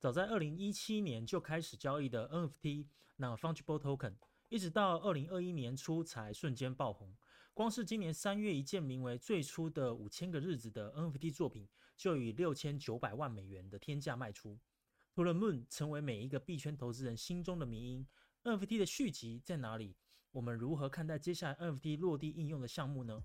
早在二零一七年就开始交易的 NFT，那 Fungible Token，一直到二零二一年初才瞬间爆红。光是今年三月一件名为《最初的五千个日子》的 NFT 作品，就以六千九百万美元的天价卖出。除了 Moon 成为每一个币圈投资人心中的迷因，NFT 的续集在哪里？我们如何看待接下来 NFT 落地应用的项目呢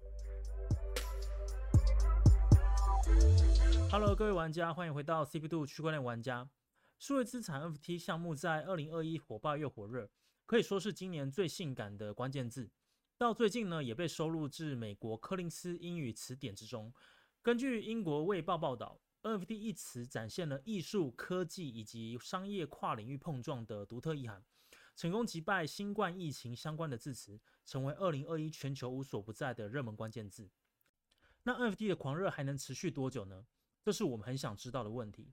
？Hello，各位玩家，欢迎回到 CP 度区块链玩家。数位资产 NFT 项目在二零二一火爆又火热，可以说是今年最性感的关键字。到最近呢，也被收录至美国柯林斯英语词典之中。根据英国卫报报道，NFT 一词展现了艺术、科技以及商业跨领域碰撞的独特意涵，成功击败新冠疫情相关的字词，成为二零二一全球无所不在的热门关键字。那 NFT 的狂热还能持续多久呢？这是我们很想知道的问题。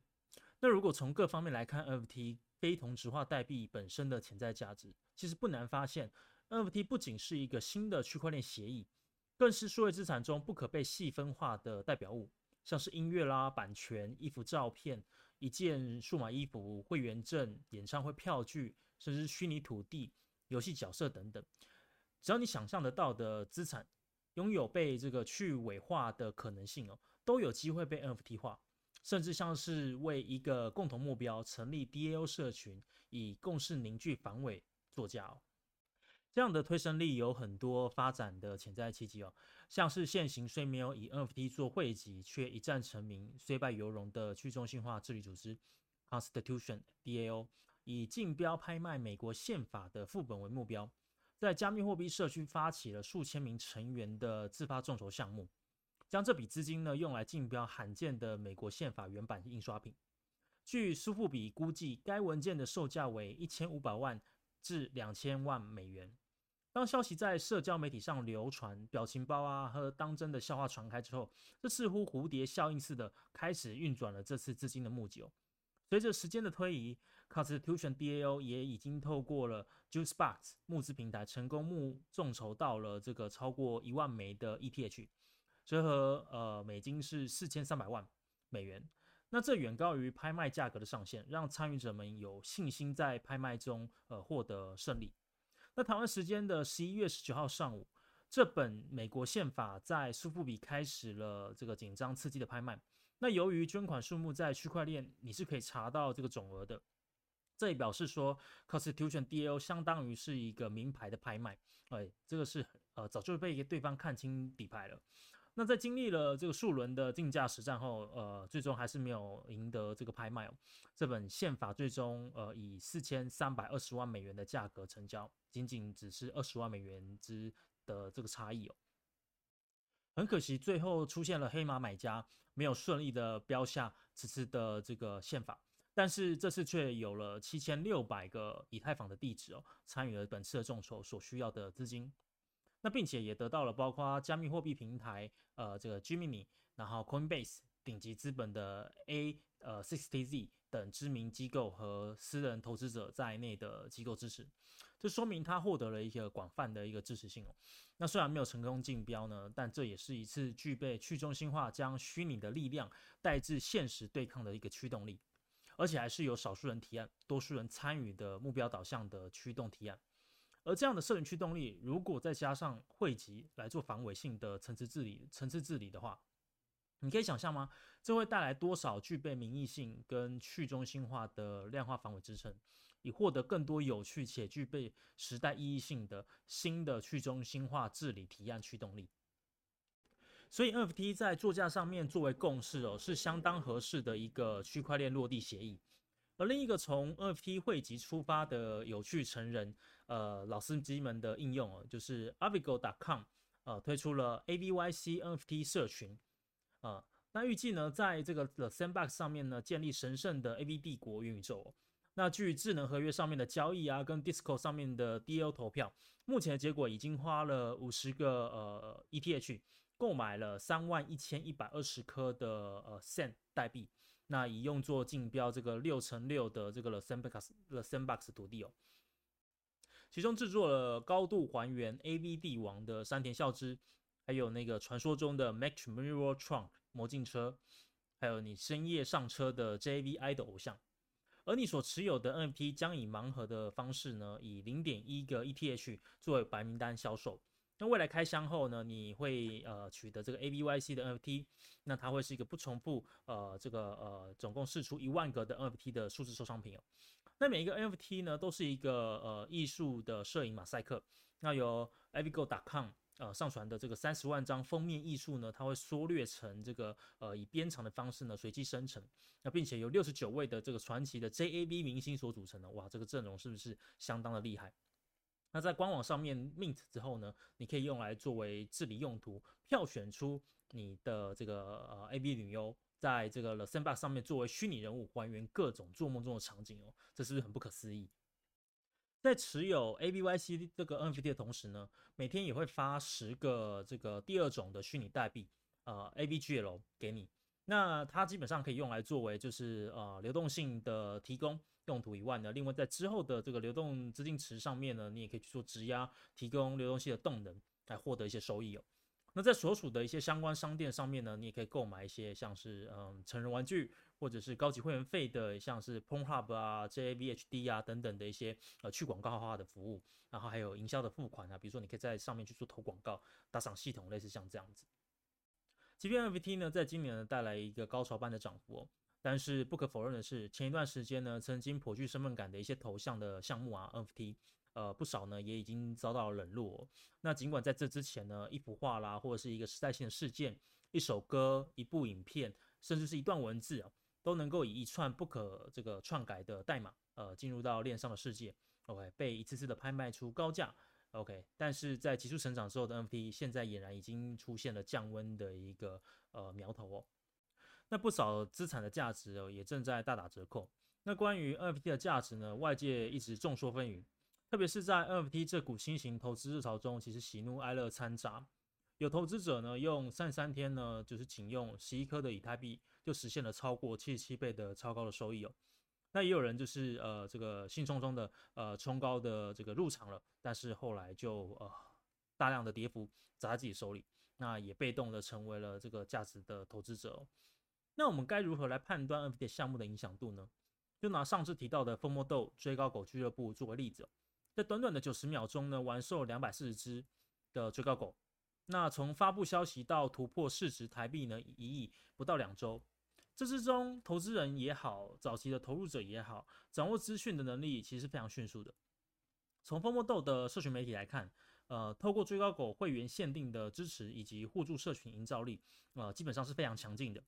那如果从各方面来看，NFT 非同质化代币本身的潜在价值，其实不难发现。NFT 不仅是一个新的区块链协议，更是数位资产中不可被细分化的代表物，像是音乐啦、版权、衣服照片、一件数码衣服、会员证、演唱会票据，甚至虚拟土地、游戏角色等等，只要你想象得到的资产，拥有被这个去伪化的可能性哦，都有机会被 NFT 化，甚至像是为一个共同目标成立 DAO 社群，以共识凝聚防伪作价哦。这样的推升力有很多发展的潜在契机哦，像是现行虽没有以 NFT 做汇集，却一战成名、虽败犹荣的去中心化治理组织 Constitution DAO，以竞标拍卖美国宪法的副本为目标，在加密货币社区发起了数千名成员的自发众筹项目，将这笔资金呢用来竞标罕见的美国宪法原版印刷品。据苏富比估计，该文件的售价为一千五百万至两千万美元。当消息在社交媒体上流传，表情包啊和当真的笑话传开之后，这似乎蝴蝶效应似的开始运转了这次资金的募集。随着时间的推移，Constitution DAO 也已经透过了 Juicebox 募资平台，成功募众筹到了这个超过一万枚的 ETH，折合呃美金是四千三百万美元。那这远高于拍卖价格的上限，让参与者们有信心在拍卖中呃获得胜利。那台湾时间的十一月十九号上午，这本美国宪法在苏富比开始了这个紧张刺激的拍卖。那由于捐款数目在区块链你是可以查到这个总额的，这也表示说 Constitution DAO 相当于是一个名牌的拍卖。哎，这个是呃早就被对方看清底牌了。那在经历了这个数轮的竞价实战后，呃，最终还是没有赢得这个拍卖哦。这本宪法最终呃以四千三百二十万美元的价格成交。仅仅只是二十万美元之的这个差异哦，很可惜，最后出现了黑马买家，没有顺利的标下此次的这个宪法，但是这次却有了七千六百个以太坊的地址哦，参与了本次的众筹所需要的资金，那并且也得到了包括加密货币平台呃这个 Gemini，然后 Coinbase 顶级资本的 A 呃 Sixty Z 等知名机构和私人投资者在内的机构支持。这说明他获得了一个广泛的一个支持性哦。那虽然没有成功竞标呢，但这也是一次具备去中心化将虚拟的力量带至现实对抗的一个驱动力，而且还是由少数人提案、多数人参与的目标导向的驱动提案。而这样的社群驱动力，如果再加上汇集来做防伪性的层次治理、层次治理的话，你可以想象吗？这会带来多少具备民意性跟去中心化的量化防伪支撑？以获得更多有趣且具备时代意义性的新的去中心化治理提案驱动力。所以 NFT 在座驾上面作为共识哦，是相当合适的一个区块链落地协议。而另一个从 NFT 汇集出发的有趣成人，呃，老司机们的应用哦，就是 Avigo.com，呃，推出了 AVYC NFT 社群，啊，那预计呢，在这个 The Sandbox 上面呢，建立神圣的 AV 帝国元宇宙。那据智能合约上面的交易啊，跟 Disco 上面的 DO 投票，目前的结果已经花了五十个呃 ETH 购买了三万一千一百二十颗的呃 Sand 代币，那以用作竞标这个六乘六的这个 Sandbox Sandbox 土地哦，其中制作了高度还原 AV 帝王的山田孝之，还有那个传说中的 Max Mirror Trunk 魔镜车，还有你深夜上车的 JV I 的偶像。而你所持有的 NFT 将以盲盒的方式呢，以零点一个 ETH 作为白名单销售。那未来开箱后呢，你会呃取得这个 ABYC 的 NFT，那它会是一个不重复呃这个呃总共试出一万个的 NFT 的数字收藏品哦。那每一个 NFT 呢，都是一个呃艺术的摄影马赛克。那由 Avigo.com 呃上传的这个三十万张封面艺术呢，它会缩略成这个呃以编长的方式呢随机生成。那并且由六十九位的这个传奇的 JAB 明星所组成的，哇，这个阵容是不是相当的厉害？那在官网上面 mint 之后呢，你可以用来作为治理用途，票选出你的这个呃 A B 女优，在这个 The Sandbox 上面作为虚拟人物，还原各种做梦中的场景哦，这是不是很不可思议？在持有 A B Y C 这个 NFT 的同时呢，每天也会发十个这个第二种的虚拟代币，呃 A B G L 给你。那它基本上可以用来作为就是呃流动性的提供。用途以外呢，另外在之后的这个流动资金池上面呢，你也可以去做质押，提供流动性的动能来获得一些收益哦。那在所属的一些相关商店上面呢，你也可以购买一些像是嗯成人玩具或者是高级会员费的，像是 Pornhub 啊、JAVHD 啊等等的一些呃去广告化的服务，然后还有营销的付款啊，比如说你可以在上面去做投广告、打赏系统，类似像这样子。即便 NFT 呢，在今年呢带来一个高潮般的涨幅哦。但是不可否认的是，前一段时间呢，曾经颇具身份感的一些头像的项目啊，NFT，呃，不少呢也已经遭到冷落。那尽管在这之前呢，一幅画啦，或者是一个时代性的事件、一首歌、一部影片，甚至是一段文字啊，都能够以一串不可这个篡改的代码，呃，进入到链上的世界，OK，被一次次的拍卖出高价，OK。但是在急速成长之后的 NFT，现在俨然已经出现了降温的一个呃苗头哦。那不少资产的价值哦，也正在大打折扣。那关于 NFT 的价值呢，外界一直众说纷纭，特别是在 NFT 这股新型投资热潮中，其实喜怒哀乐掺杂。有投资者呢，用三十三天呢，就是仅用十一颗的以太币，就实现了超过七十七倍的超高的收益哦。那也有人就是呃，这个兴冲冲的呃冲高的这个入场了，但是后来就呃大量的跌幅砸在自己手里，那也被动的成为了这个价值的投资者。那我们该如何来判断 NFT 项目的影响度呢？就拿上次提到的疯魔豆追高狗俱乐部作为例子，在短短的九十秒钟呢，完售两百四十只的追高狗。那从发布消息到突破市值台币呢一亿，不到两周。这之中，投资人也好，早期的投入者也好，掌握资讯的能力其实非常迅速的。从疯魔豆的社群媒体来看，呃，透过追高狗会员限定的支持以及互助社群营造力，呃，基本上是非常强劲的。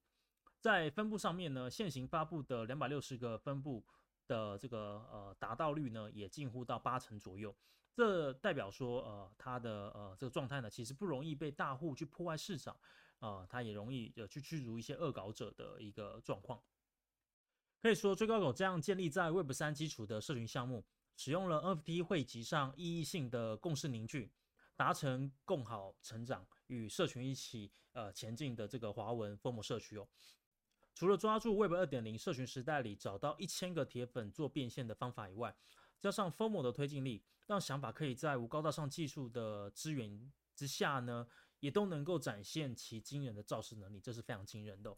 在分布上面呢，现行发布的两百六十个分布的这个呃达到率呢，也近乎到八成左右。这代表说，呃，它的呃这个状态呢，其实不容易被大户去破坏市场，啊，它也容易呃去驱逐一些恶搞者的一个状况。可以说，追高狗这样建立在 Web 三基础的社群项目，使用了 NFT 汇集上意义性的共识凝聚，达成共好成长与社群一起呃前进的这个华文 Form 社区哦。除了抓住 Web 二点零社群时代里找到一千个铁粉做变现的方法以外，加上 FOMO 的推进力，让想法可以在无高大上技术的资源之下呢，也都能够展现其惊人的造势能力，这是非常惊人的。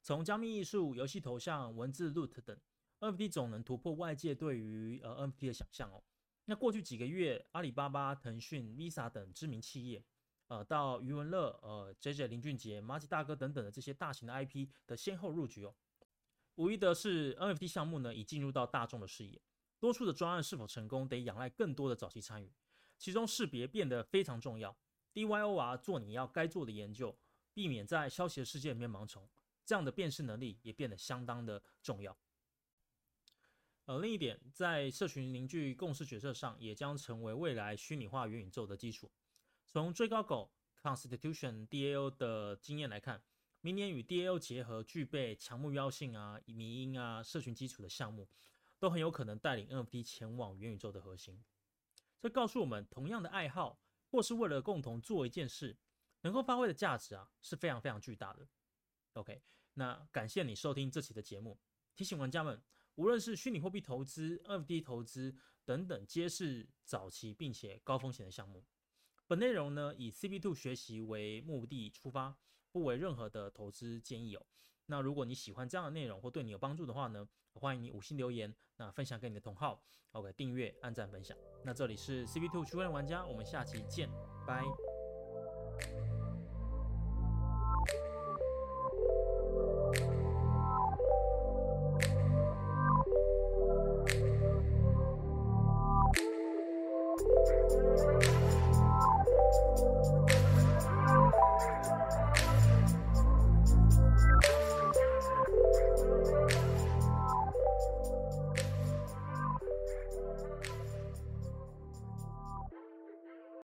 从加密艺术、游戏头像、文字 Loot 等 NFT 总能突破外界对于呃 NFT 的想象哦。那过去几个月，阿里巴巴、腾讯、Visa 等知名企业。呃，到余文乐、呃，J J 林俊杰、马吉大哥等等的这些大型的 IP 的先后入局哦，无疑的是 NFT 项目呢已进入到大众的视野，多数的专案是否成功得仰赖更多的早期参与，其中识别变得非常重要。DYOR 做你要该做的研究，避免在消息的世界里面盲从，这样的辨识能力也变得相当的重要。呃，另一点，在社群凝聚共识决策上，也将成为未来虚拟化元宇宙的基础。从最高狗 Constitution DAO 的经验来看，明年与 DAO 结合、具备强目标性啊、迷因啊、社群基础的项目，都很有可能带领 NFT 前往元宇宙的核心。这告诉我们，同样的爱好或是为了共同做一件事，能够发挥的价值啊，是非常非常巨大的。OK，那感谢你收听这期的节目。提醒玩家们，无论是虚拟货币投资、NFT 投资等等，皆是早期并且高风险的项目。本内容呢，以 CP Two 学习为目的出发，不为任何的投资建议哦。那如果你喜欢这样的内容或对你有帮助的话呢欢迎你五星留言那分享给你的同好。Ok 订阅按赞分享。那这里是 cb two 区块链玩家我们下期见拜。